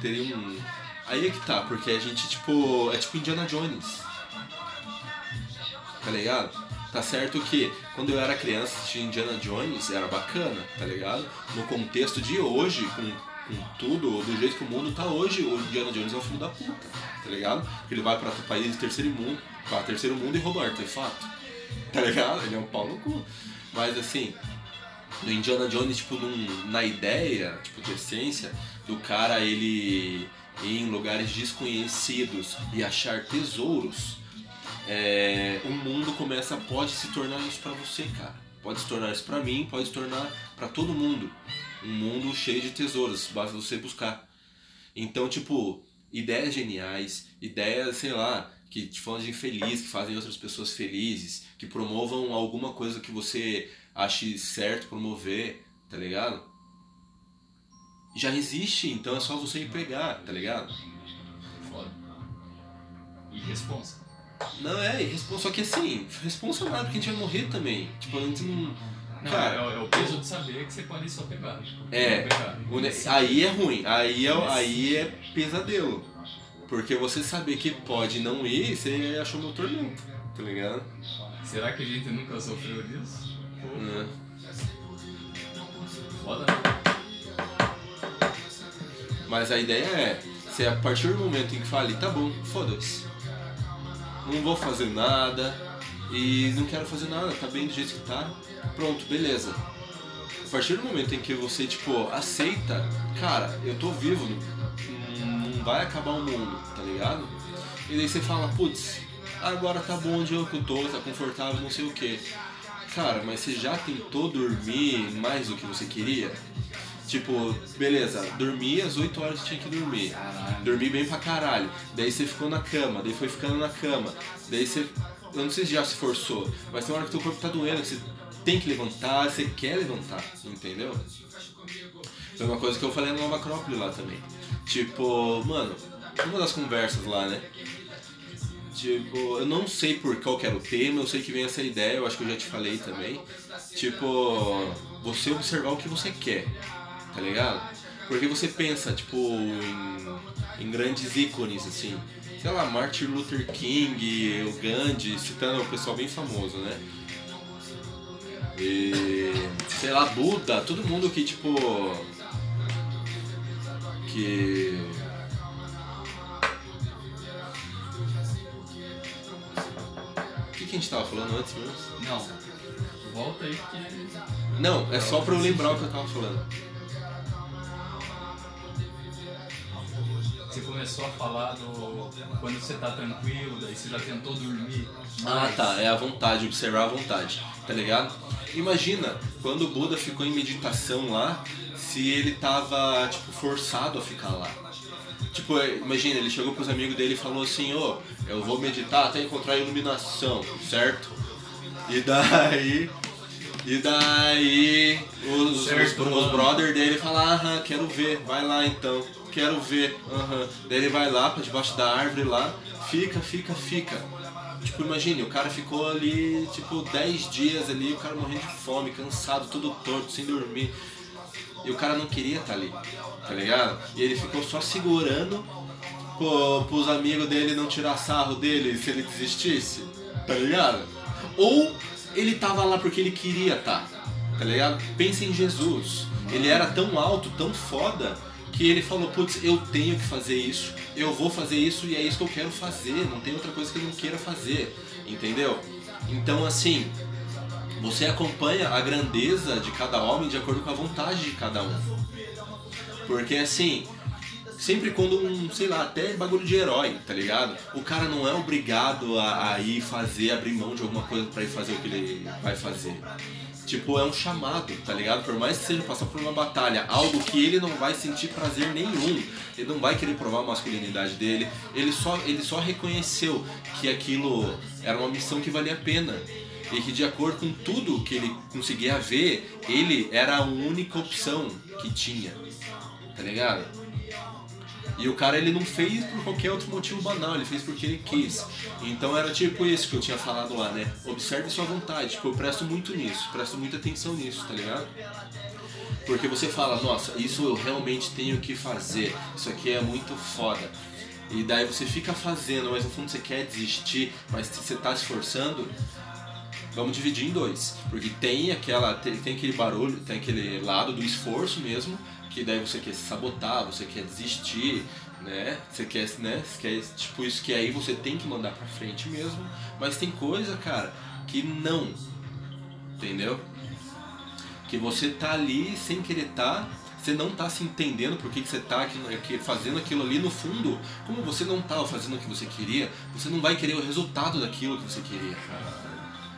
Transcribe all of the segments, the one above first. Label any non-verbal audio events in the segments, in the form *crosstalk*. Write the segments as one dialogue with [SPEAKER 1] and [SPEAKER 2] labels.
[SPEAKER 1] teria um. Aí é que tá, porque a gente, tipo. É tipo Indiana Jones. Tá ligado? Tá certo que quando eu era criança assistir Indiana Jones era bacana, tá ligado? No contexto de hoje, com, com tudo, do jeito que o mundo tá hoje, o Indiana Jones é um filho da puta, tá ligado? Ele vai pra país de terceiro mundo, pra terceiro mundo e rouba artefato. Tá ligado? Ele é um pau no cu. Mas assim, no Indiana Jones, tipo, num, na ideia, tipo, de essência, do cara ele ir em lugares desconhecidos e achar tesouros, é, o mundo começa, pode se tornar isso pra você, cara. Pode se tornar isso pra mim, pode se tornar pra todo mundo. Um mundo cheio de tesouros, basta você buscar. Então, tipo, ideias geniais, ideias, sei lá, que te fazem feliz, que fazem outras pessoas felizes, que promovam alguma coisa que você ache certo promover, tá ligado? Já existe, então é só você ir pegar, tá ligado?
[SPEAKER 2] Foda. E responsa.
[SPEAKER 1] Não é, e responsa, só que assim, responsa nada porque a gente vai morrer também. Tipo, a gente não.
[SPEAKER 2] Não,
[SPEAKER 1] Cara,
[SPEAKER 2] é, o- é o peso de saber que você pode só pegar.
[SPEAKER 1] É,
[SPEAKER 2] pegar.
[SPEAKER 1] aí é ruim, aí é, aí é pesadelo. Porque você saber que pode não ir, você achou meu tormento, tá ligado?
[SPEAKER 2] Será que a gente nunca sofreu disso? Pô,
[SPEAKER 1] Né?
[SPEAKER 2] Foda, né?
[SPEAKER 1] Mas a ideia é, você a partir do momento em que fale, tá bom, foda-se. Não vou fazer nada e não quero fazer nada, tá bem do jeito que tá. Pronto, beleza. A partir do momento em que você, tipo, aceita, cara, eu tô vivo, não, vai acabar o mundo, tá ligado? E daí você fala, putz, agora tá bom onde eu tô, tá confortável, não sei o que. Cara, mas você já tentou dormir mais do que você queria? Tipo, beleza, dormi às 8 horas que tinha que dormir. Dormi bem pra caralho. Daí você ficou na cama, daí foi ficando na cama. Daí você. Eu não sei se já se forçou, mas tem uma hora que teu corpo tá doendo, que você tem que levantar, você quer levantar, entendeu? Foi uma coisa que eu falei na Nova Acrópole lá também. Tipo, mano, uma das conversas lá, né? Tipo, eu não sei por qual que era o tema, eu sei que vem essa ideia, eu acho que eu já te falei também. Tipo, você observar o que você quer, tá ligado? Porque você pensa, tipo, em, em grandes ícones, assim. Sei lá, Martin Luther King, o Gandhi, citando o pessoal bem famoso, né? E, sei lá, Buda, todo mundo que, tipo. Que. O que, que a gente tava falando antes mesmo?
[SPEAKER 2] Não. Volta aí que.
[SPEAKER 1] Não, é só pra eu lembrar o que eu tava falando.
[SPEAKER 2] Você começou a falar do. Quando você tá tranquilo, daí você já tentou dormir.
[SPEAKER 1] Ah, tá, é a vontade, observar a vontade, tá ligado? Imagina, quando o Buda ficou em meditação lá, se ele tava, tipo, forçado a ficar lá. Tipo, é, imagina, ele chegou pros amigos dele e falou assim, ô, eu vou meditar até encontrar a iluminação, certo? E daí. E daí os, os,
[SPEAKER 2] Certo,
[SPEAKER 1] os brother dele falam, aham, quero ver, vai lá então, quero ver, aham. Daí ele vai lá pra debaixo da árvore lá, fica, fica, fica. Tipo, imagine, o cara ficou ali, tipo, 10 dias ali, o cara morrendo de fome, cansado, todo torto, sem dormir. E o cara não queria estar ali, tá ligado? E ele ficou só segurando pro, pros amigos dele não tirar sarro dele se ele desistisse, tá ligado? Ou ele tava lá porque ele queria estar, tá ligado? Pensa em Jesus. Ele era tão alto, tão foda, que ele falou, putz, eu tenho que fazer isso, eu vou fazer isso e é isso que eu quero fazer, não tem outra coisa que eu não queira fazer, entendeu? Então assim, você acompanha a grandeza de cada homem de acordo com a vontade de cada um. Porque assim, sempre quando um, sei lá, até bagulho de herói, tá ligado? O cara não é obrigado a, a ir fazer, abrir mão de alguma coisa pra ir fazer o que ele vai fazer. Tipo, é um chamado, tá ligado? Por mais que seja passar por uma batalha, algo que ele não vai sentir prazer nenhum, ele não vai querer provar a masculinidade dele, ele só, ele só reconheceu que aquilo era uma missão que valia a pena. E que de acordo com tudo que ele conseguia ver, ele era a única opção que tinha. Tá ligado? E o cara ele não fez por qualquer outro motivo banal, ele fez porque ele quis. Então era tipo isso que eu tinha falado lá, né? Observe sua vontade. Tipo, eu presto muito nisso, presto muita atenção nisso, tá ligado? Porque você fala, nossa, isso eu realmente tenho que fazer, isso aqui é muito foda. E daí você fica fazendo, mas no fundo você quer desistir, mas você está esforçando. Vamos dividir em dois, porque tem aquela tem, tem aquele barulho, tem aquele lado do esforço mesmo, que daí você quer se sabotar, você quer desistir, né? Você quer, né? Você quer tipo isso que aí você tem que mandar para frente mesmo, mas tem coisa, cara, que não. Entendeu? Que você tá ali sem querer tá você não tá se entendendo por que, que você tá fazendo aquilo ali no fundo, como você não tava fazendo o que você queria, você não vai querer o resultado daquilo que você queria,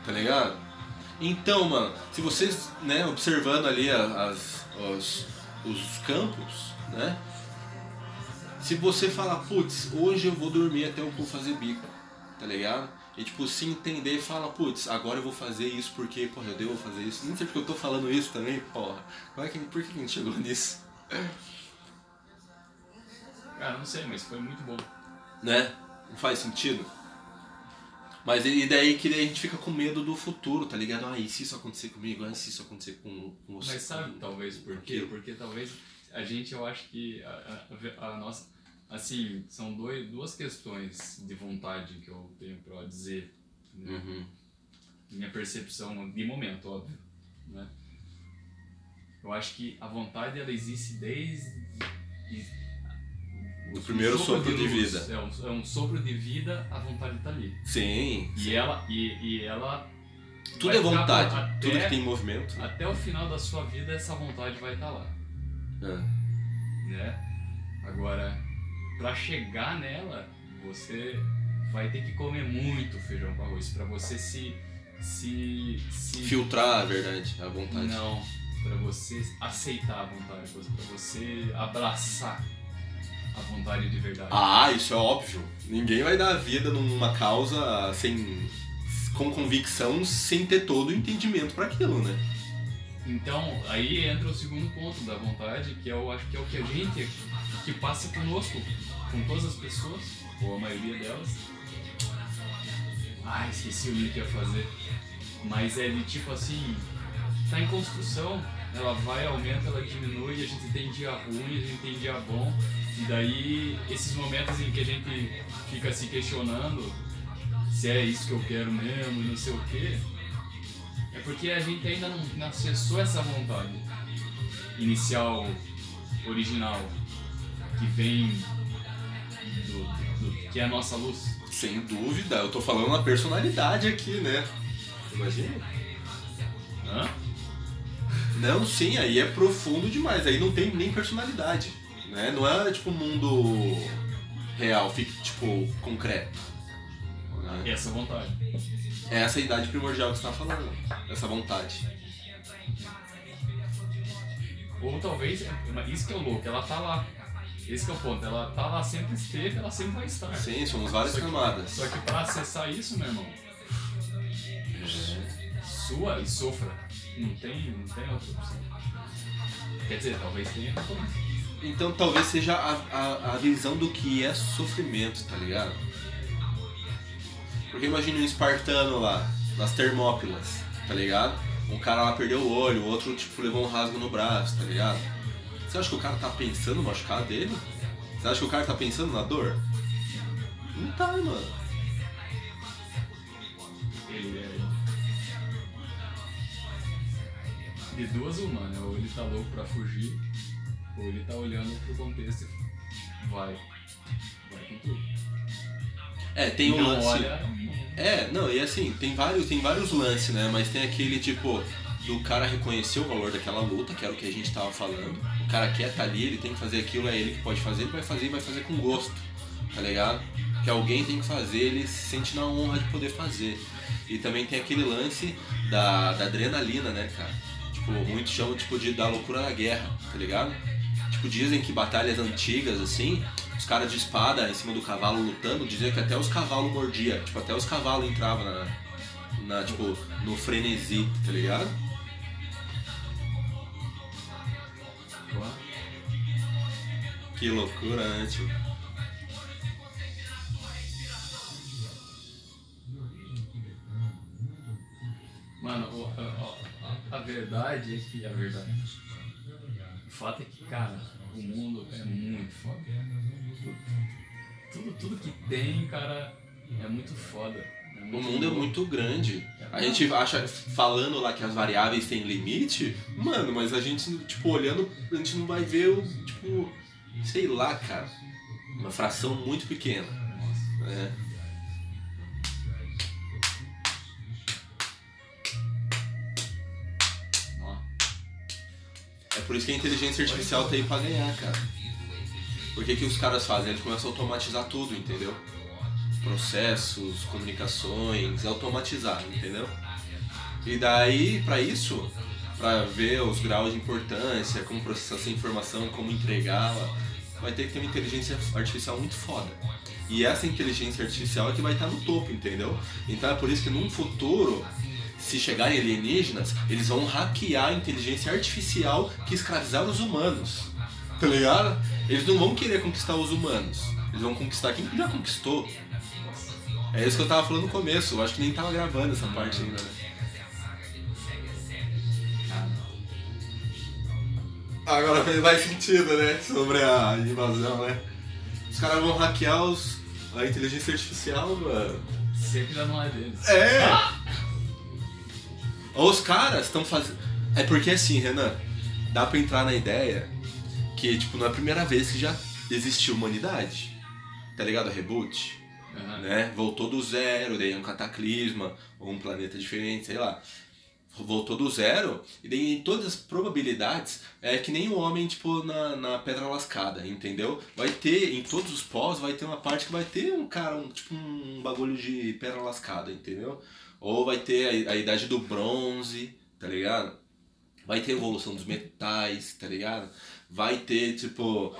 [SPEAKER 1] tá ligado? Então, mano, se vocês, né, observando ali as, os, os campos, né, se você falar, putz, hoje eu vou dormir até eu fazer bico, tá ligado? E tipo, se entender e fala, putz, agora eu vou fazer isso porque, porra, eu devo fazer isso. Não sei porque eu tô falando isso também, porra. Como é que, por que a gente chegou nisso?
[SPEAKER 2] Cara, não sei, mas foi muito bom.
[SPEAKER 1] Né? Não faz sentido? Mas e daí que daí a gente fica com medo do futuro, tá ligado? Ah, e se isso acontecer comigo? Ah, e se isso acontecer com, com você?
[SPEAKER 2] Mas sabe talvez por quê? Porque talvez a gente, eu acho que a, a, a nossa Assim, são dois, duas questões de vontade que eu tenho para dizer. Né? Uhum. Minha percepção de momento, óbvio. Né? Eu acho que a vontade ela existe desde.
[SPEAKER 1] O primeiro sopro, de, de vida.
[SPEAKER 2] É um, é um, sopro de vida, a vontade está ali.
[SPEAKER 1] Sim.
[SPEAKER 2] E
[SPEAKER 1] sim.
[SPEAKER 2] ela. E, e ela
[SPEAKER 1] tudo é vontade, até, tudo que tem movimento.
[SPEAKER 2] Até o final da sua vida, essa vontade vai estar tá lá. É. Né? Agora, para chegar nela, você vai ter que comer muito feijão com arroz para você se, se, se
[SPEAKER 1] filtrar a verdade, a vontade.
[SPEAKER 2] Não, para você aceitar a vontade, para você abraçar a vontade de verdade.
[SPEAKER 1] Ah, isso é óbvio. Ninguém vai dar vida numa causa sem com convicção, sem ter todo o entendimento para aquilo, né?
[SPEAKER 2] Então, aí entra o segundo ponto da vontade, que eu acho que é o que a gente que passa conosco com todas as pessoas, ou a maioria delas. Ah, esqueci o que ia fazer. Mas é de tipo assim, tá em construção, ela vai, aumenta, ela diminui, a gente tem dia ruim, a gente tem dia bom. E daí, esses momentos em que a gente fica se questionando se é isso que eu quero mesmo e não sei o quê, é porque a gente ainda não, não acessou essa vontade inicial, original, que vem do, do, que é a nossa luz.
[SPEAKER 1] Sem dúvida, eu tô falando na personalidade aqui, né? Imagina.
[SPEAKER 2] Hã?
[SPEAKER 1] Não, sim, aí é profundo demais, aí não tem nem personalidade. Né? Não é tipo mundo real, fica tipo concreto.
[SPEAKER 2] Né? Essa vontade.
[SPEAKER 1] É essa idade primordial que você tá falando, essa vontade.
[SPEAKER 2] Ou talvez, isso que é o louco, ela tá lá. Esse é o ponto, ela tá lá, sempre esteve, ela sempre vai estar.
[SPEAKER 1] Sim, somos várias só que, camadas.
[SPEAKER 2] Só que pra acessar isso, meu irmão, é. sua e sofra. Não tem, não tem outra opção. Quer dizer, talvez tenha
[SPEAKER 1] Então talvez seja a, a, a visão do que é sofrimento, tá ligado? Porque imagine um espartano lá, nas Termópilas, tá ligado? Um cara lá perdeu o olho, o outro tipo levou um rasgo no braço, tá ligado? Você acha que o cara tá pensando no machucado dele? Você acha que o cara tá pensando na dor? Não tá, mano.
[SPEAKER 2] De duas uma, né? Ou ele tá louco pra fugir, ou ele tá olhando pro contexto e vai. Vai com tudo.
[SPEAKER 1] É, tem um lance.
[SPEAKER 2] Olha...
[SPEAKER 1] É, não, e assim, tem vários, tem vários lances, né? Mas tem aquele tipo do cara reconhecer o valor daquela luta, que era o que a gente tava falando. O cara quer estar tá ali, ele tem que fazer aquilo, é ele que pode fazer, ele vai fazer e vai fazer com gosto, tá ligado? Que alguém tem que fazer, ele se sente na honra de poder fazer. E também tem aquele lance da, da adrenalina, né, cara? Tipo, muitos chamam tipo, de, da loucura da guerra, tá ligado? Tipo, dizem que batalhas antigas, assim, os caras de espada em cima do cavalo lutando, diziam que até os cavalos mordia, tipo, até os cavalos entravam na, na, tipo, no frenesi, tá ligado? Que loucura, né, tio?
[SPEAKER 2] Mano, a, a, a, verdade é que a verdade. Fato é que, cara, o mundo é muito foda. Tudo, tudo que tem, cara, é muito foda. É muito
[SPEAKER 1] O mundo é muito grande. A gente acha, falando lá que as variáveis têm limite, mano, mas a gente, tipo, olhando, a gente não vai ver o, tipo, sei lá, cara, uma fração muito pequena,
[SPEAKER 2] Nossa.
[SPEAKER 1] né? Por isso que a inteligência artificial tá aí pra ganhar, cara. Por que, que os caras fazem? Eles começam a automatizar tudo, entendeu? Processos, comunicações, automatizar, entendeu? E daí, pra isso, pra ver os graus de importância, como processar essa informação, como entregá-la, vai ter que ter uma inteligência artificial muito foda. E essa inteligência artificial é que vai estar no topo, entendeu? Então é por isso que num futuro, se chegarem alienígenas, eles vão hackear a inteligência artificial que escravizaram os humanos. Tá ligado? Eles não vão querer conquistar os humanos. Eles vão conquistar quem já conquistou. É isso que eu tava falando no começo. Eu acho que nem tava gravando essa parte ainda, né?
[SPEAKER 2] cara.
[SPEAKER 1] Agora mais sentido, né? Sobre a invasão, né? Os caras vão hackear os, a inteligência artificial, mano.
[SPEAKER 2] Sempre não é deles.
[SPEAKER 1] É! *laughs* Ou os caras estão fazendo. É porque assim, Renan, dá pra entrar na ideia que, tipo, não é a primeira vez que já existiu humanidade. Tá ligado? A reboot,
[SPEAKER 2] Aham.
[SPEAKER 1] né? Voltou do zero, daí é um cataclisma, ou um planeta diferente, sei lá. Voltou do zero, e daí em todas as probabilidades é que nem o homem, tipo, na, na pedra lascada, entendeu? Vai ter, em todos os pós, vai ter uma parte que vai ter um cara, um, tipo um bagulho de pedra lascada, entendeu? Ou vai ter a, a idade do bronze, tá ligado? Vai ter a evolução dos metais, tá ligado? Vai ter, tipo.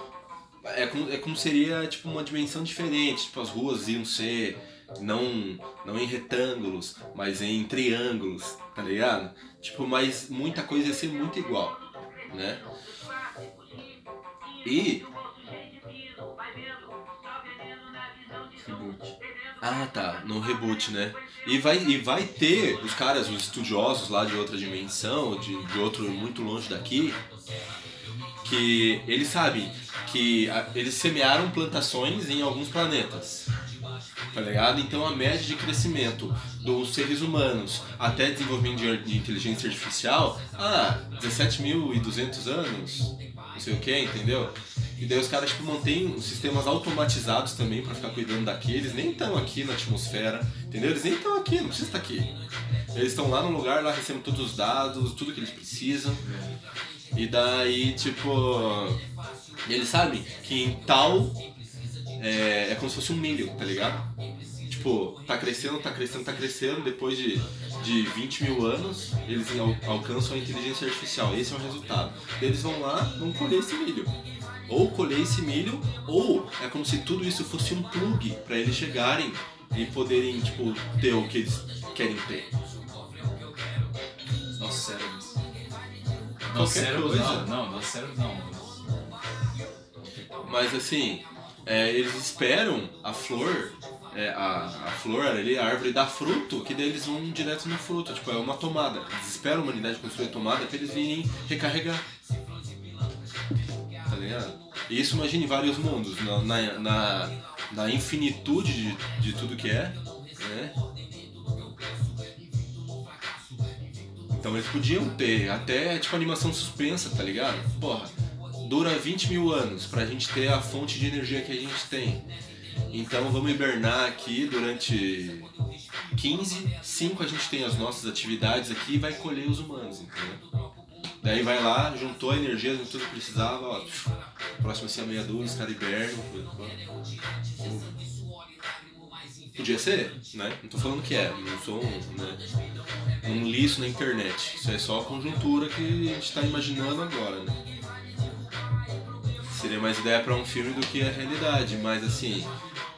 [SPEAKER 1] É como, é como seria tipo uma dimensão diferente. Tipo, as ruas iam ser não, não em retângulos, mas em triângulos, tá ligado? Tipo, mas muita coisa ia ser muito igual, né? E.
[SPEAKER 2] Reboot.
[SPEAKER 1] Ah tá, no reboot, né? E vai, e vai ter os caras, os estudiosos lá de outra dimensão, de, de outro muito longe daqui, que eles sabem que a- eles semearam plantações em alguns planetas. Tá ligado? Então a média de crescimento dos seres humanos até desenvolvimento de, inteligência artificial, ah, 17.200 anos, não sei o que, entendeu? E daí os caras tipo, mantêm sistemas automatizados também pra ficar cuidando daqui. Eles nem estão aqui na atmosfera, entendeu? Eles nem estão aqui, não precisa estar aqui. Eles estão lá no lugar, lá recebem todos os dados, tudo que eles precisam. E daí, tipo. Eles sabem que em tal. É, é como se fosse um milho, tá ligado? Tipo, tá crescendo, tá crescendo, tá crescendo. Depois de, de 20 mil anos, eles al- alcançam a inteligência artificial. Esse é o resultado. Eles vão lá, vão colher esse milho. Ou colher esse milho, ou é como se tudo isso fosse um plug pra eles chegarem e poderem, tipo, ter o que eles querem ter.
[SPEAKER 2] Nossos cérebros. Nossos cérebros não, não, nossos cérebros não.
[SPEAKER 1] Mas assim, é, eles esperam a flor, é, a, a flor ali, a árvore dar fruto, que daí eles vão direto no fruto. Tipo, é uma tomada. Eles esperam a humanidade construir a tomada pra eles virem recarregar. Tá ligado? E isso imagine vários mundos, na, na, na, na infinitude de, de tudo que é, né? Então eles podiam ter até tipo animação suspensa, tá ligado? Porra, dura 20 mil anos pra gente ter a fonte de energia que a gente tem. Então vamos hibernar aqui durante 15, 5 a gente tem as nossas atividades aqui e vai colher os humanos, entendeu? Daí vai lá, juntou a energia, juntou o que precisava, ó, próximo assim a meia dúzia, os caras hibernam. Podia ser, né? Não tô falando que é, não sou um, né, um liço na internet. Isso é só a conjuntura que a gente tá imaginando agora, né? Seria mais ideia pra um filme do que a realidade, mas assim,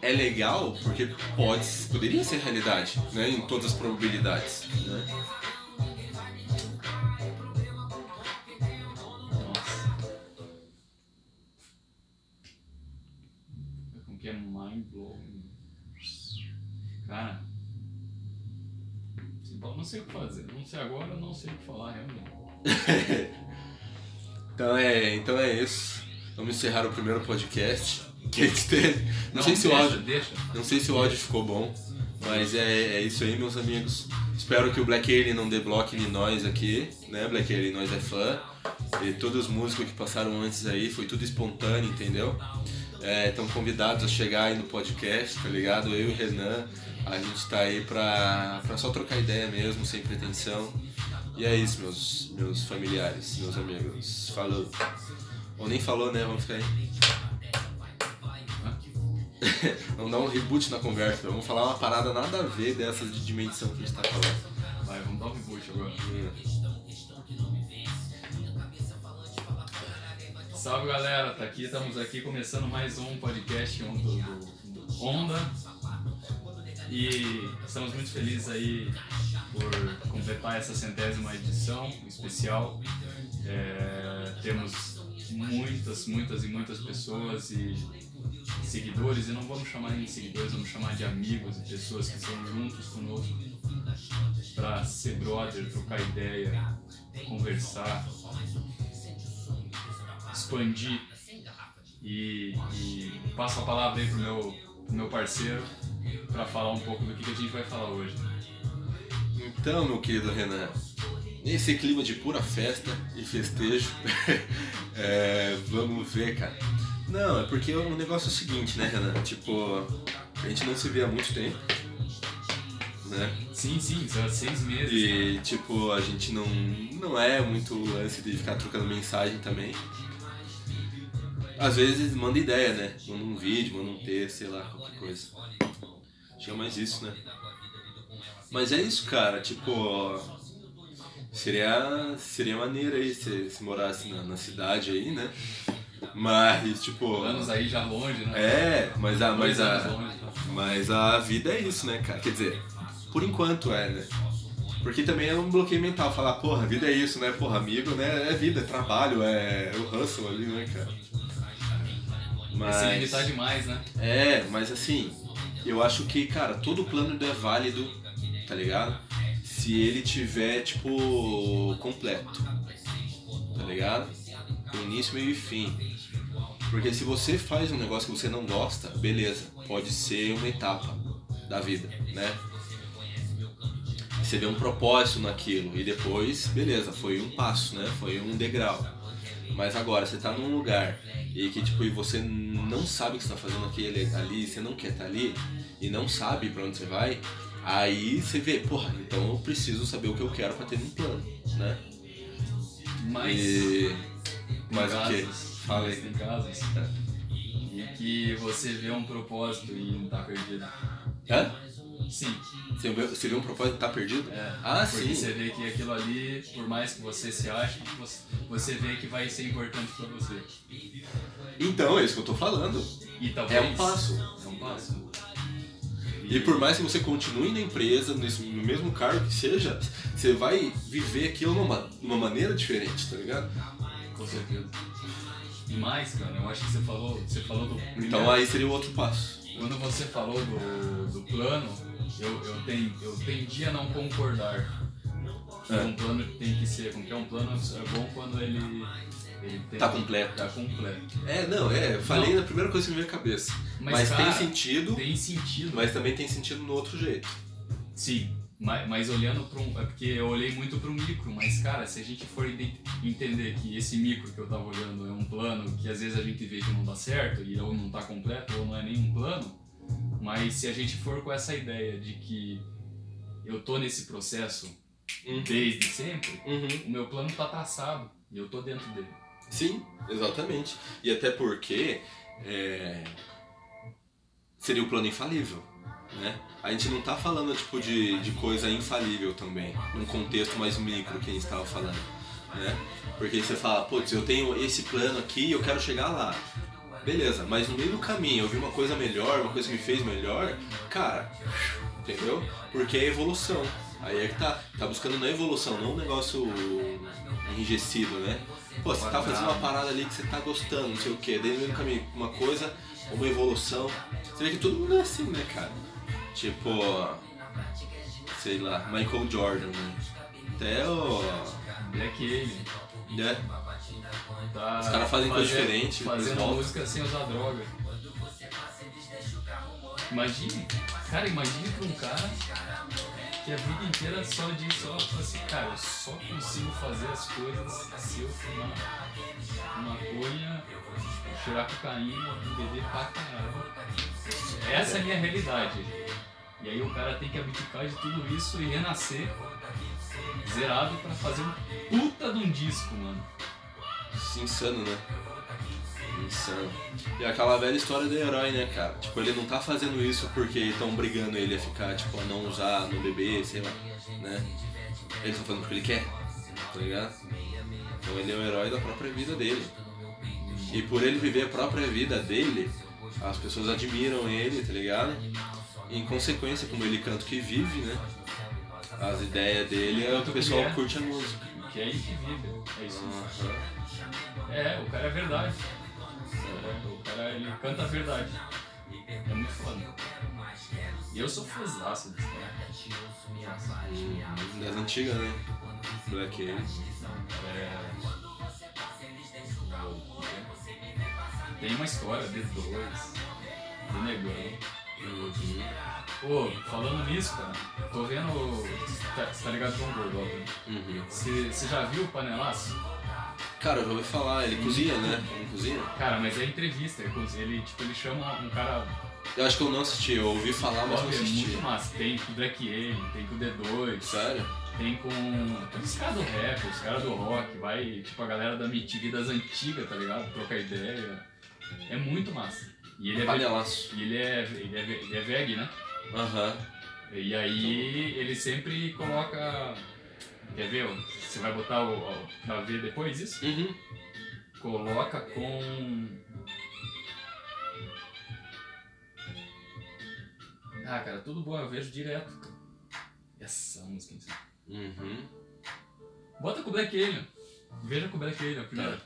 [SPEAKER 1] é legal porque pode, poderia ser realidade, né? Em todas as probabilidades, né?
[SPEAKER 2] Que é mind blowing? Cara. Não sei o que fazer. Não sei agora, não sei o que falar realmente. *laughs*
[SPEAKER 1] Então é, então é isso. Vamos encerrar o primeiro podcast que a gente teve. Não,
[SPEAKER 2] Não,
[SPEAKER 1] sei se o
[SPEAKER 2] deixa,
[SPEAKER 1] áudio.
[SPEAKER 2] deixa.
[SPEAKER 1] Não sei se o áudio ficou bom, mas é, é isso aí, meus amigos. Espero que o Black Alien não debloque em nós aqui, né? Black Alien, nós é fã. E todos os músicos que passaram antes aí, foi tudo espontâneo, entendeu? Estão convidados a chegar aí no podcast, tá ligado? Eu e o Renan, a gente tá aí pra, pra só trocar ideia mesmo, sem pretensão. E é isso, meus, meus familiares, meus amigos. Falou. Ou nem falou, né? Vamos ficar aí. *laughs* Vamos dar um reboot na conversa. Vamos falar uma parada nada a ver dessas de dimensão que a gente tá falando.
[SPEAKER 2] Vai, vamos dar um reboot agora. Salve galera, tá aqui, estamos aqui começando mais um podcast on- do, do- do Onda. E estamos muito felizes aí por completar essa centésima edição especial. É, temos muitas, muitas e muitas pessoas e seguidores, e não vamos chamar nem de seguidores, vamos chamar de amigos e pessoas que estão juntos conosco para ser brother, trocar ideia, conversar, expandir. E, e passo a palavra aí pro meu, pro meu parceiro para falar um pouco do que, que a gente vai falar hoje.
[SPEAKER 1] Então, meu querido Renan, nesse clima de pura festa e festejo, *laughs* é, vamos ver, cara. Não, é porque o negócio é o seguinte, né, Renan? Tipo, a gente não se vê há muito tempo, né?
[SPEAKER 2] Sim, sim, são seis meses.
[SPEAKER 1] E, tipo, a gente não, não é muito lance de ficar trocando mensagem também. Às vezes manda ideia, né? Manda um vídeo, manda um texto, sei lá, qualquer coisa. Acho que é mais isso, né? Mas é isso, cara. Tipo, seria, seria maneiro aí se, se morasse na, na cidade aí, né? Mas, tipo.
[SPEAKER 2] Anos aí já longe, né?
[SPEAKER 1] É, mas a, mas a,
[SPEAKER 2] tá?
[SPEAKER 1] mas a vida é isso, né, cara? Quer dizer, por enquanto é, né? Porque também é um bloqueio mental, falar, porra, a vida é isso, né? Porra, amigo, né? É vida, é trabalho, é o hustle ali, né, cara?
[SPEAKER 2] É se limitar demais, né?
[SPEAKER 1] É, mas assim, eu acho que, cara, todo plano é válido, tá ligado? Se ele tiver, tipo, completo, tá ligado? Início, meio e fim. Porque se você faz um negócio que você não gosta, beleza, pode ser uma etapa da vida, né? Você vê um propósito naquilo e depois, beleza, foi um passo, né? Foi um degrau. Mas agora, você tá num lugar e que tipo, e você não sabe o que você tá fazendo aquele, ali, você não quer estar ali e não sabe pra onde você vai, aí você vê, porra, então eu preciso saber o que eu quero pra ter um plano, né?
[SPEAKER 2] Mas.
[SPEAKER 1] E. Mas o quê? aí.
[SPEAKER 2] Tem casos. E que você vê um propósito e não tá perdido.
[SPEAKER 1] Hã?
[SPEAKER 2] Sim.
[SPEAKER 1] Você vê, você vê um propósito e tá perdido?
[SPEAKER 2] É,
[SPEAKER 1] Ah,
[SPEAKER 2] porque
[SPEAKER 1] sim.
[SPEAKER 2] você vê que aquilo ali, por mais que você se ache, você, você vê que vai ser importante pra você.
[SPEAKER 1] Então, é isso que eu tô falando.
[SPEAKER 2] E talvez.
[SPEAKER 1] É um passo.
[SPEAKER 2] É um passo.
[SPEAKER 1] E por mais que você continue na empresa, no mesmo cargo que seja, você vai viver aquilo de uma, maneira diferente, tá ligado?
[SPEAKER 2] Com certeza. E mais, cara, eu acho que você falou, você falou do.
[SPEAKER 1] Então
[SPEAKER 2] primeiro-
[SPEAKER 1] aí seria o outro passo.
[SPEAKER 2] Quando você falou do, do plano, eu, eu, ten, eu tendi a não concordar.
[SPEAKER 1] É.
[SPEAKER 2] um plano tem que ser, porque um plano é bom quando ele, ele
[SPEAKER 1] Tá completo.
[SPEAKER 2] Tá completo.
[SPEAKER 1] É, não, é, eu falei na primeira coisa que me veio à cabeça.
[SPEAKER 2] Mas,
[SPEAKER 1] Mas,
[SPEAKER 2] cara,
[SPEAKER 1] tem sentido,
[SPEAKER 2] Tem sentido.
[SPEAKER 1] mas também tem sentido no outro jeito.
[SPEAKER 2] Sim, mas, mas olhando para um. É porque eu olhei muito para um micro, mas cara, se a gente for entender que esse micro que eu tava olhando é um plano que às vezes a gente vê que não dá certo, e ou não tá completo, ou não é nenhum plano, mas se a gente for com essa ideia de que eu tô nesse processo
[SPEAKER 1] Uhum.
[SPEAKER 2] desde sempre,
[SPEAKER 1] Uhum.
[SPEAKER 2] o meu plano tá traçado e eu tô dentro dele.
[SPEAKER 1] Sim, exatamente. E até porque é, seria o plano infalível, né? A gente não tá falando tipo de, de coisa infalível também, num contexto mais micro que a gente estava falando, né? Porque você fala, putz, eu tenho esse plano aqui e eu quero chegar lá. Beleza, mas no meio do caminho eu vi uma coisa melhor, uma coisa que me fez melhor, cara, entendeu? Porque é evolução. Aí é que tá, tá buscando na evolução, não um negócio enrijecido, né? Pô, você tá fazendo uma parada ali que você tá gostando, não sei o que, daí no meio do caminho, uma coisa, uma evolução. Você vê que todo mundo é assim, né, cara? Tipo, sei lá, Michael Jordan, né? Até o.
[SPEAKER 2] Black Alien.
[SPEAKER 1] Né?
[SPEAKER 2] tá
[SPEAKER 1] Os caras fazem coisa diferente,
[SPEAKER 2] Fazendo
[SPEAKER 1] voltam.
[SPEAKER 2] música sem usar droga. Imagine, cara, imagine pra um cara que a vida inteira só diz, só fala assim, cara, eu só consigo fazer as coisas se eu fumar maconha, cheirar cocaína, beber pra caralho. Essa é a minha realidade. E aí o cara tem que abdicar de tudo isso e renascer zerado pra fazer um puta de um disco, mano.
[SPEAKER 1] Insano, né? Insano. E aquela velha história do herói, né, cara? Tipo, ele não tá fazendo isso porque estão brigando ele a ficar, tipo, a não usar, não beber, sei lá, né? Ele tá fazendo porque ele quer, tá ligado? Então ele é o herói da própria vida dele. E por ele viver a própria vida dele, as pessoas admiram ele, tá ligado? E em consequência, como ele canta o que vive, né? As ideias dele, é o pessoal
[SPEAKER 2] é.
[SPEAKER 1] curte a música.
[SPEAKER 2] Que é aí que vive. É isso.
[SPEAKER 1] Aham.
[SPEAKER 2] É, o cara é verdade. É, o cara ele canta a verdade. É muito foda. E eu sou fãzaço desse cara.
[SPEAKER 1] Das antigas, né? Black Alien.
[SPEAKER 2] É... Tem uma história, D2, do Negão. Pô, falando nisso, cara, tô vendo. Tá, você tá ligado com o Gordo, óbvio.
[SPEAKER 1] Uhum.
[SPEAKER 2] Você você já viu o panelaço?
[SPEAKER 1] Cara, eu já ouvi falar, ele cozinha, né? Ele cozinha?
[SPEAKER 2] Cara, mas é entrevista, ele, cozinha- ele, tipo, ele chama um cara.
[SPEAKER 1] Eu acho que eu não assisti, eu ouvi falar, mas não
[SPEAKER 2] é
[SPEAKER 1] assisti.
[SPEAKER 2] muito massa. Tem com o Alien, tem com o D2,
[SPEAKER 1] Sério?
[SPEAKER 2] tem com. Tem os caras do rap, os caras do rock, vai, tipo, a galera da MTV das antigas, tá ligado? Trocar ideia. É muito massa. E ele é, ve-
[SPEAKER 1] Panelaço.
[SPEAKER 2] e ele é, ele é, ve- ele é veg, né?
[SPEAKER 1] Aham.
[SPEAKER 2] E aí ele sempre coloca. Quer ver? Você vai botar o. o pra ver depois isso?
[SPEAKER 1] Uhum.
[SPEAKER 2] Coloca com. Ah, cara, tudo bom, eu vejo direto. Essa música em si.
[SPEAKER 1] Uhum.
[SPEAKER 2] Bota com o Black Alien. Veja com o Black Alien primeiro.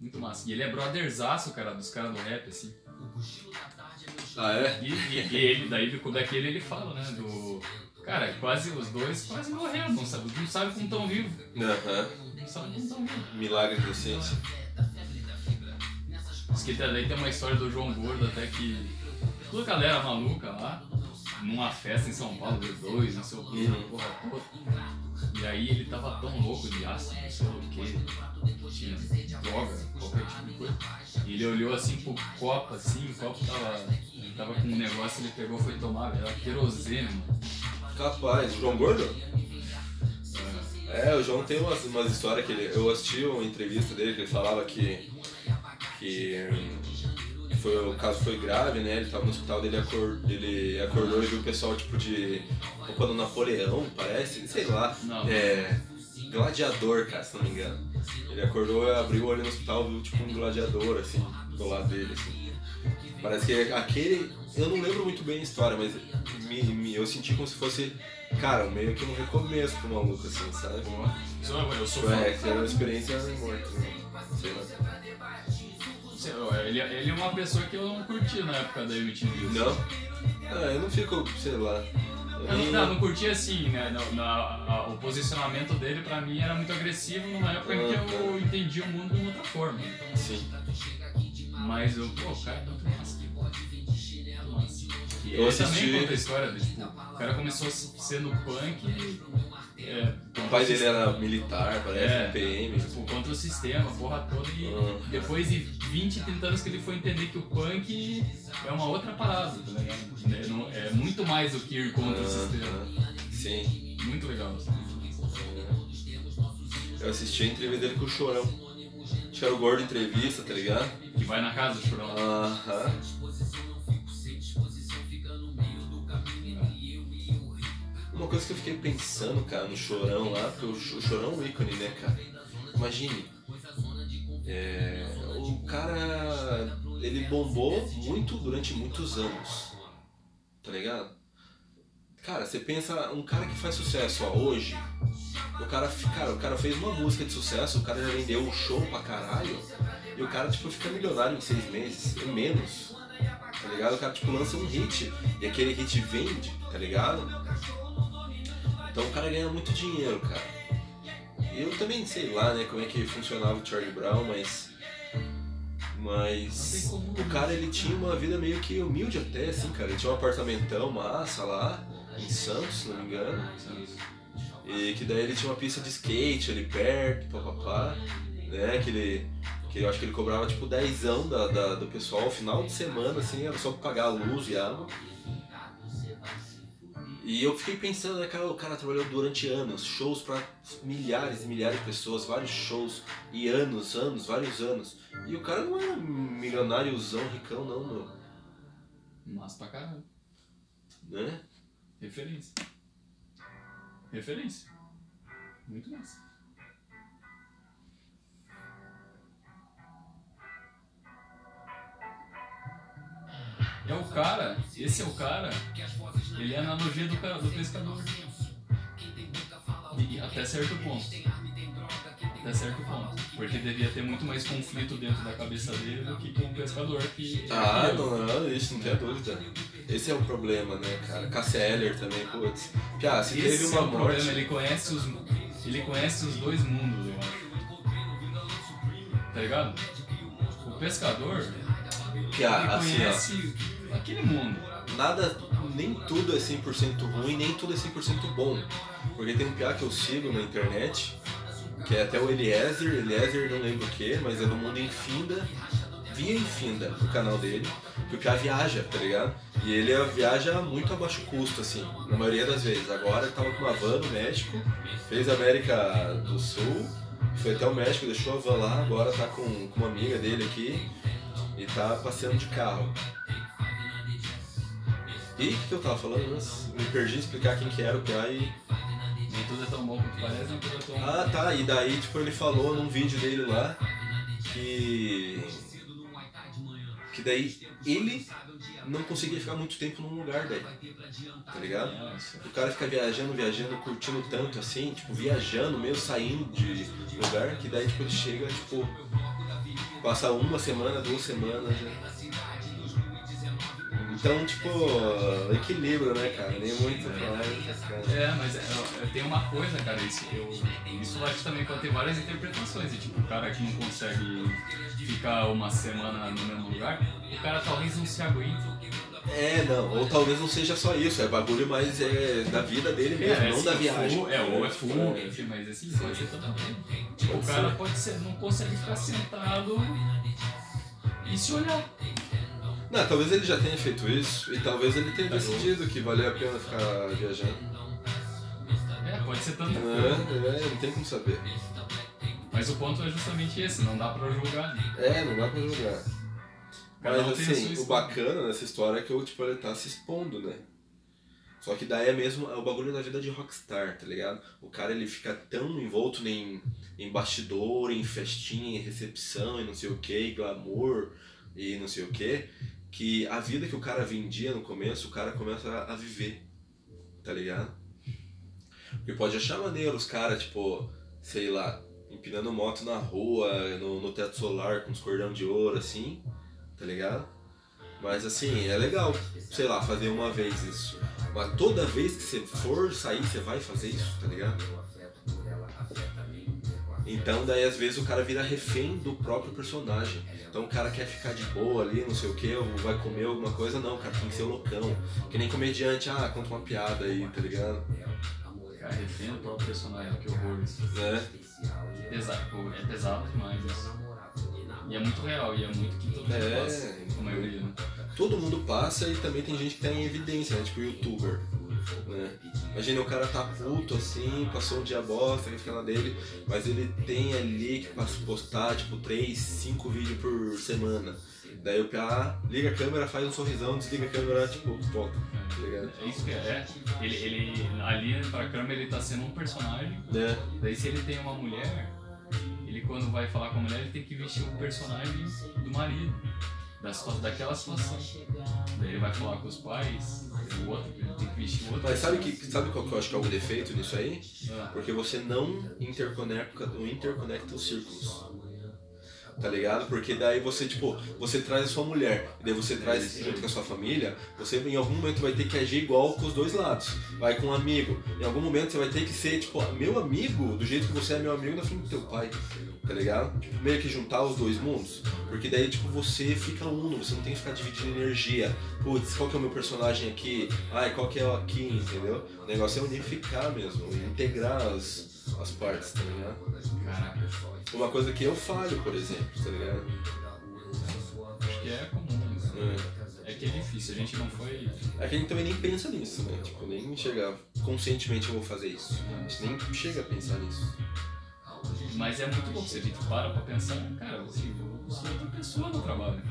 [SPEAKER 2] Muito massa. E ele é brotherzaço, cara, dos caras do rap, assim.
[SPEAKER 1] Ah, é?
[SPEAKER 2] E, e- e ele, daí Black Alien ele fala, né, do... Cara, quase os dois quase morreram, não sabe, não sabe como estão vivos.
[SPEAKER 1] Aham.
[SPEAKER 2] Não sabe como estão vivos.
[SPEAKER 1] Milagre de ciência.
[SPEAKER 2] Diz que daí tem uma história do João Gordo até que toda a galera maluca lá, numa festa em São Paulo, dois, não sei o que,
[SPEAKER 1] Uhum.
[SPEAKER 2] porra toda. E aí ele tava tão louco de ácido, não sei o que, tinha droga, qualquer tipo de coisa. E ele olhou assim pro copo, assim, o copo tava, tava com um negócio, ele pegou e foi tomar, era querosene, mano.
[SPEAKER 1] Capaz, João Gordo?
[SPEAKER 2] É,
[SPEAKER 1] É, o João tem umas, umas histórias que ele. Eu assisti uma entrevista dele que ele falava que. que. Foi, o caso foi grave, né? Ele tava no hospital dele acor, ele acordou e viu o pessoal tipo de. roupa do Napoleão, parece, sei lá. É. Gladiador, cara, se não me engano. Ele acordou, abriu o olho no hospital, viu tipo um gladiador, assim, do lado dele, assim. Parece que aquele. Eu não lembro muito bem a história, mas me, me- eu senti como se fosse, cara, meio que um recomeço pro maluco, assim, sabe?
[SPEAKER 2] sou- eu sou
[SPEAKER 1] É,
[SPEAKER 2] fã.
[SPEAKER 1] que era uma experiência morta, né? Sei lá.
[SPEAKER 2] Sei lá, Ele, ele é uma pessoa que eu não curti na época da MTV.
[SPEAKER 1] Não? Ah, eu não fico, sei lá. Eu
[SPEAKER 2] não, não, não curti assim, né? Na- a- o posicionamento dele pra mim era muito agressivo numa época em que eu entendi o mundo de uma outra forma.
[SPEAKER 1] Sim.
[SPEAKER 2] Mas eu, pô, o cara é muito massa. E
[SPEAKER 1] Eu
[SPEAKER 2] ele
[SPEAKER 1] assisti-
[SPEAKER 2] também conta a história, de, tipo, o cara começou a ser no punk. É,
[SPEAKER 1] O pai dele era militar, parece,
[SPEAKER 2] É.
[SPEAKER 1] um PM.
[SPEAKER 2] Tipo, contra o sistema, porra toda. E
[SPEAKER 1] Uhum.
[SPEAKER 2] depois de 20, 30 anos que ele foi entender que o punk é uma outra parada, tá ligado? É, é muito mais do que ir contra o sistema.
[SPEAKER 1] Aham. Sim.
[SPEAKER 2] Muito legal. assim.
[SPEAKER 1] Eu assisti a entrevista dele com o Chorão. Acho que era o Gordo Entrevista, tá ligado?
[SPEAKER 2] Que vai na casa do Chorão.
[SPEAKER 1] Aham. Uma coisa que eu fiquei pensando, cara, no Chorão lá, porque o Ch- o Chorão é um ícone, né, cara? Imagine. é, o cara, ele bombou muito durante muitos anos, tá ligado? Cara, você pensa, um cara que faz sucesso ó, hoje, o cara, cara, o cara fez uma música de sucesso, o cara já vendeu um show pra caralho, e o cara, tipo, fica milionário em seis meses, em menos, tá ligado? O cara, tipo, lança um hit, e aquele hit vende, tá ligado? Então o cara ganha muito dinheiro, cara. Eu também sei lá, né, como é que funcionava o Charlie Brown, mas. Mas. O cara ele tinha uma vida meio que humilde até, assim, cara. Ele tinha um apartamentão massa lá, em Santos, se não me engano. E que daí ele tinha uma pista de skate ali perto, papapá, né? Que ele. Que eu acho que ele cobrava tipo dezão da, da, do pessoal final de semana, assim, era só pra pagar a luz e água. E eu fiquei pensando, né, cara, o cara trabalhou durante anos, shows para milhares e milhares de pessoas, vários shows, e anos, anos, vários anos. E o cara não era milionáriozão, ricão, não, meu.
[SPEAKER 2] Mas pra caramba.
[SPEAKER 1] Né?
[SPEAKER 2] Referência. Referência. Muito massa. É o cara, esse é o cara, ele é a analogia do, cara, do pescador. E até certo ponto. Até certo ponto. Porque devia ter muito mais conflito dentro da cabeça dele do que com o pescador que.
[SPEAKER 1] Ah, não, não, isso não tem dúvida. Esse é o problema, né, cara? Cassia Eller também, putz. Piá, se
[SPEAKER 2] Esse
[SPEAKER 1] teve uma
[SPEAKER 2] é o
[SPEAKER 1] morte.
[SPEAKER 2] problema, ele conhece os. Ele conhece os dois mundos, eu acho. Tá ligado? O pescador,
[SPEAKER 1] Piá,
[SPEAKER 2] ele
[SPEAKER 1] assim, ó.
[SPEAKER 2] Conhece aquele mundo.
[SPEAKER 1] nada, nem tudo é 100% ruim, nem tudo é 100% bom. Porque tem um piá que eu sigo na internet, que é até o Eliezer, Eliezer não lembro o que, mas é do mundo Infinda, via Infinda, o canal dele, que o piá viaja, tá ligado? E ele viaja muito a baixo custo, assim, na maioria das vezes. Agora ele tava com uma van no México, fez a América do Sul, foi até o México, deixou a van lá, agora tá com, com uma amiga dele aqui e tá passeando de carro. E o que, que eu tava falando antes? Me perdi em explicar quem que era o PA e.
[SPEAKER 2] Nem tudo é tão bom quanto parece, nem tudo é tão
[SPEAKER 1] Ah tá, e daí tipo ele falou num vídeo dele lá que. Que daí ele não conseguia ficar muito tempo num lugar daí. Tá ligado? O cara fica viajando, viajando, curtindo tanto assim, tipo, viajando mesmo, saindo de lugar, que daí tipo ele chega, tipo, passa uma semana, duas semanas, né? Então, tipo, equilíbrio, né, cara? Nem muito mais, cara.
[SPEAKER 2] É, mas é, eu, eu tenho uma coisa, cara, isso, eu, isso eu acho também pode ter várias interpretações. E, tipo, o cara que não consegue ficar uma semana no mesmo lugar, o cara talvez não se aguente.
[SPEAKER 1] É, não, ou talvez não seja só isso, é bagulho mais é, da vida dele mesmo, não
[SPEAKER 2] assim,
[SPEAKER 1] da viagem.
[SPEAKER 2] full- é, ou é full, enfim, mas assim, pode ser também. Tipo, o cara pode ser, não consegue ficar sentado e se olhar.
[SPEAKER 1] Não, talvez ele já tenha feito isso e talvez ele tenha
[SPEAKER 2] Tá
[SPEAKER 1] decidido que valia a pena ficar viajando.
[SPEAKER 2] É, pode ser tanta coisa.
[SPEAKER 1] É, é, não tem como saber.
[SPEAKER 2] Mas o ponto é justamente esse, não dá pra julgar.
[SPEAKER 1] É, não dá pra julgar.
[SPEAKER 2] Cada um
[SPEAKER 1] Mas
[SPEAKER 2] a
[SPEAKER 1] assim, o bacana nessa história é que o tipo, ele tá se expondo, né? Só que daí é mesmo é o bagulho da vida de rockstar, tá ligado? O cara ele fica tão envolto em, em bastidor, em festinha, em recepção e não sei o que, glamour e não sei o que, que a vida que o cara vendia no começo, o cara começa a, viver, tá ligado? Porque pode achar maneiro os caras, tipo, sei lá, empinando moto na rua, no, no teto solar com os cordão de ouro, assim, tá ligado? Mas assim, é legal, sei lá, fazer uma vez isso. Mas toda vez que você for sair, você vai fazer isso, tá ligado? Então daí às vezes o cara vira refém do próprio personagem. Então o cara quer ficar de boa ali, não sei o que, ou vai comer alguma coisa, não, cara, tem que ser loucão. Que nem comediante, ah, conta uma piada aí, tá ligado?
[SPEAKER 2] Cara, refém do próprio personagem, que horror isso.
[SPEAKER 1] Né?
[SPEAKER 2] Pesado, é pesado demais isso. E é muito real, e é muito que todo mundo
[SPEAKER 1] É.
[SPEAKER 2] passa, a maioria, né?
[SPEAKER 1] Todo mundo passa e também tem gente que tá em evidência, né? Tipo youtuber. Né? Imagina o cara tá puto assim, passou um dia bosta, fica na dele, mas ele tem ali que postar tipo 3, 5 vídeos por semana. Daí o PA liga a câmera, faz um sorrisão, desliga a câmera, tipo, volta, tá?
[SPEAKER 2] É isso que é. é. Ele, ele, ali pra câmera ele tá sendo um personagem,
[SPEAKER 1] Né?
[SPEAKER 2] daí se ele tem uma mulher, ele quando vai falar com a mulher, ele tem que vestir o personagem do marido. Da situa- daquela situação. Daí ele vai falar com os pais, o outro, ele tem que vestir o outro.
[SPEAKER 1] Mas sabe, que, sabe qual que eu acho que é o defeito nisso aí?
[SPEAKER 2] Ah,
[SPEAKER 1] Porque você não interconecta, não interconecta os círculos. Tá ligado? Porque daí você, tipo, você traz a sua mulher, e daí você traz junto com a sua família, você em algum momento vai ter que agir igual com os dois lados. Vai com um amigo. Em algum momento você vai ter que ser, tipo, meu amigo, do jeito que você é meu amigo na frente do teu pai. Tá ligado? Tipo, meio que juntar os dois mundos. Porque daí, tipo, você fica uno, você não tem que ficar dividindo energia. Putz, qual que é o meu personagem aqui? Ai, qual que é o aqui, entendeu? O negócio é unificar mesmo, integrar as, as partes, tá ligado?
[SPEAKER 2] Caraca.
[SPEAKER 1] Uma coisa que eu falho, por exemplo, tá ligado?
[SPEAKER 2] Acho que é comum. né? É que é difícil, a gente não foi.
[SPEAKER 1] É que a gente também nem pensa nisso, né? Tipo, nem chega conscientemente eu vou fazer isso. A gente nem chega a pensar nisso.
[SPEAKER 2] Mas é muito bom gente para pra pensar, cara, assim, eu sou outra pessoa no trabalho.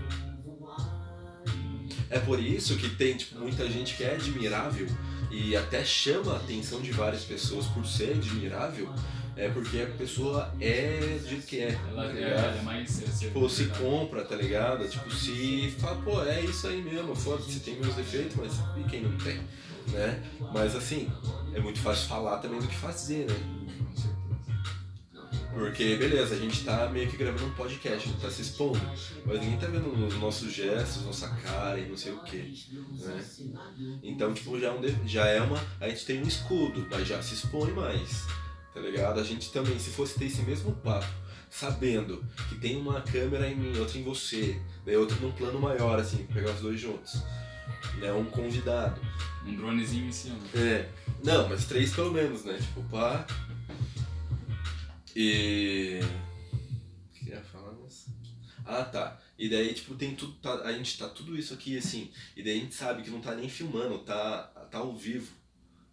[SPEAKER 1] É por isso que tem tipo, muita gente que é admirável e até chama a atenção de várias pessoas por ser admirável, é porque a pessoa é do jeito que é.
[SPEAKER 2] Ela
[SPEAKER 1] tá
[SPEAKER 2] é, ela é mais.
[SPEAKER 1] Tipo, se compra, tá ligado? Tipo, se fala, pô, é isso aí mesmo, foda-se, tem meus defeitos, mas e quem não tem, né? Mas assim, é muito fácil falar também do que fazer, né?
[SPEAKER 2] Com certeza.
[SPEAKER 1] Porque, beleza, a gente tá meio que gravando um podcast, a gente tá se expondo, mas ninguém tá vendo os nossos gestos, nossa cara e não sei o que, né? Então, tipo, já é, um de- já é uma. A gente tem um escudo, mas já se expõe mais, tá ligado? A gente também, se fosse ter esse mesmo papo, sabendo que tem uma câmera em mim, outra em você, daí outra num plano maior, assim, pegar os dois juntos, né? Um convidado.
[SPEAKER 2] Um dronezinho em cima.
[SPEAKER 1] É. Não, mas três pelo menos, né? Tipo, pá. E. O que eu ia falar nisso? Ah, tá. E daí, tipo, tem tudo. Tá, a gente tá tudo isso aqui assim. E daí a gente sabe que não tá nem filmando, tá, tá ao vivo.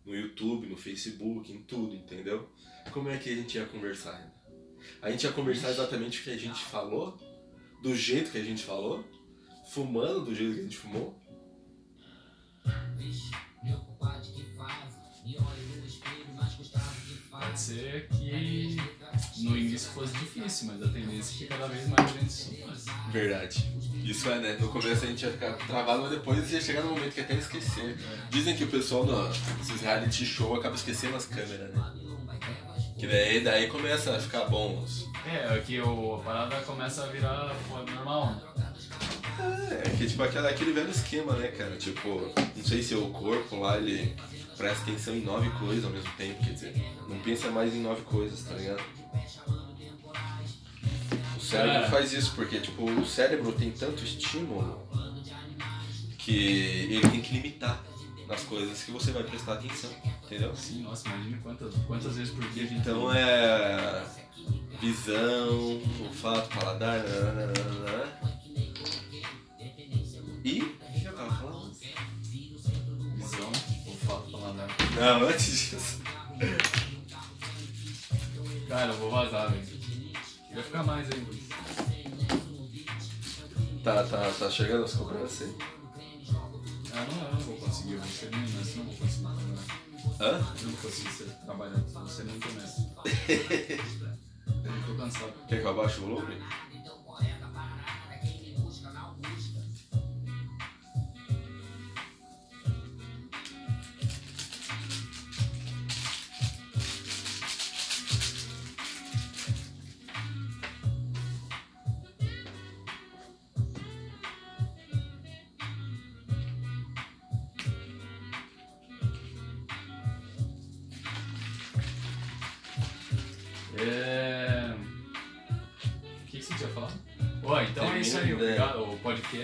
[SPEAKER 1] No YouTube, no Facebook, em tudo, entendeu? Como é que a gente ia conversar? A gente ia conversar exatamente o que a gente falou, do jeito que a gente falou, fumando do jeito que a gente fumou.
[SPEAKER 2] Pode ser que no início fosse difícil, mas a tendência é que cada vez mais a gente faz.
[SPEAKER 1] Verdade. Isso é, né? No começo a gente ia ficar travado, mas depois ia chegar no momento que até esquecer. Dizem que o pessoal nesses reality show acaba esquecendo as câmeras, né? Que daí, daí começa a ficar bom.
[SPEAKER 2] É, é que o, a parada começa a virar normal. né?
[SPEAKER 1] É, que tipo aquela, aquele velho esquema, né, cara? Tipo, não sei se o corpo lá ele presta atenção em nove coisas ao mesmo tempo, quer dizer, não pensa mais em nove coisas, tá ligado? O cérebro
[SPEAKER 2] É.
[SPEAKER 1] faz isso porque, tipo, o cérebro tem tanto estímulo que ele tem que limitar nas coisas que você vai prestar atenção, entendeu?
[SPEAKER 2] Sim, nossa, imagina quantas, quantas vezes por dia a gente.
[SPEAKER 1] Então é visão, olfato, paladar, nananana. e o que eu tava falando?
[SPEAKER 2] Visão, olfato, paladar.
[SPEAKER 1] Não, antes disso.
[SPEAKER 2] Cara, eu vou vazar, velho. Ficar mais ainda.
[SPEAKER 1] Tá, tá, tá chegando as cobranças aí?
[SPEAKER 2] Ah, não, eu não vou conseguir, eu vou ser menino, assim, não vou conseguir trabalhar.
[SPEAKER 1] Hã?
[SPEAKER 2] Eu não vou conseguir ser, trabalhar, vou ser muito honesto. *laughs* Eu tô cansado.
[SPEAKER 1] Quer que eu abaixe o volume?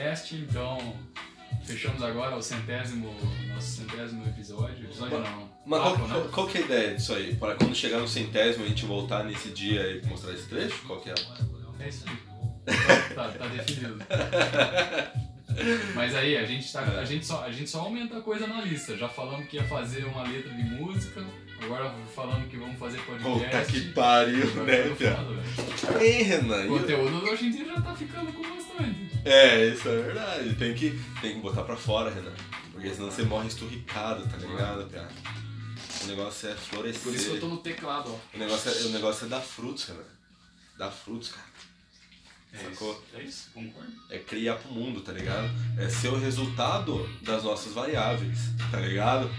[SPEAKER 2] Podcast, então fechamos agora o centésimo, nosso centésimo episódio. Episódio não.
[SPEAKER 1] Mas
[SPEAKER 2] papo,
[SPEAKER 1] qual,
[SPEAKER 2] né?
[SPEAKER 1] qual, qual que é a ideia disso aí? Para quando chegar no centésimo a gente voltar nesse dia e mostrar esse trecho? Qual que é?
[SPEAKER 2] É isso aí. *laughs* Tá, tá definido. Mas aí, a gente, tá, a, gente só, a gente só aumenta a coisa na lista. Já falamos que ia fazer uma letra de música, agora falando que vamos fazer
[SPEAKER 1] Puta
[SPEAKER 2] podcast.
[SPEAKER 1] que pariu, né. Ei, Renan.
[SPEAKER 2] O conteúdo hoje em dia já tá ficando com bastante.
[SPEAKER 1] É, isso é verdade. Tem que, tem que botar pra fora, Renan. Porque senão você morre esturricado, tá ligado, Pia? O negócio é florescer.
[SPEAKER 2] Por isso que eu tô no teclado, ó.
[SPEAKER 1] O negócio é, o negócio é dar frutos, Renan. Dar frutos, cara.
[SPEAKER 2] É
[SPEAKER 1] Sacou?
[SPEAKER 2] isso, é isso, concordo.
[SPEAKER 1] É criar pro mundo, tá ligado? É ser o resultado das nossas variáveis, tá ligado?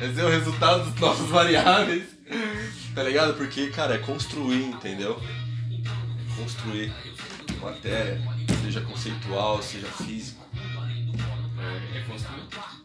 [SPEAKER 1] É ser o resultado das nossas variáveis, tá ligado? Porque, cara, é construir, entendeu? construir matéria, seja conceitual, seja físico.
[SPEAKER 2] É, é construir.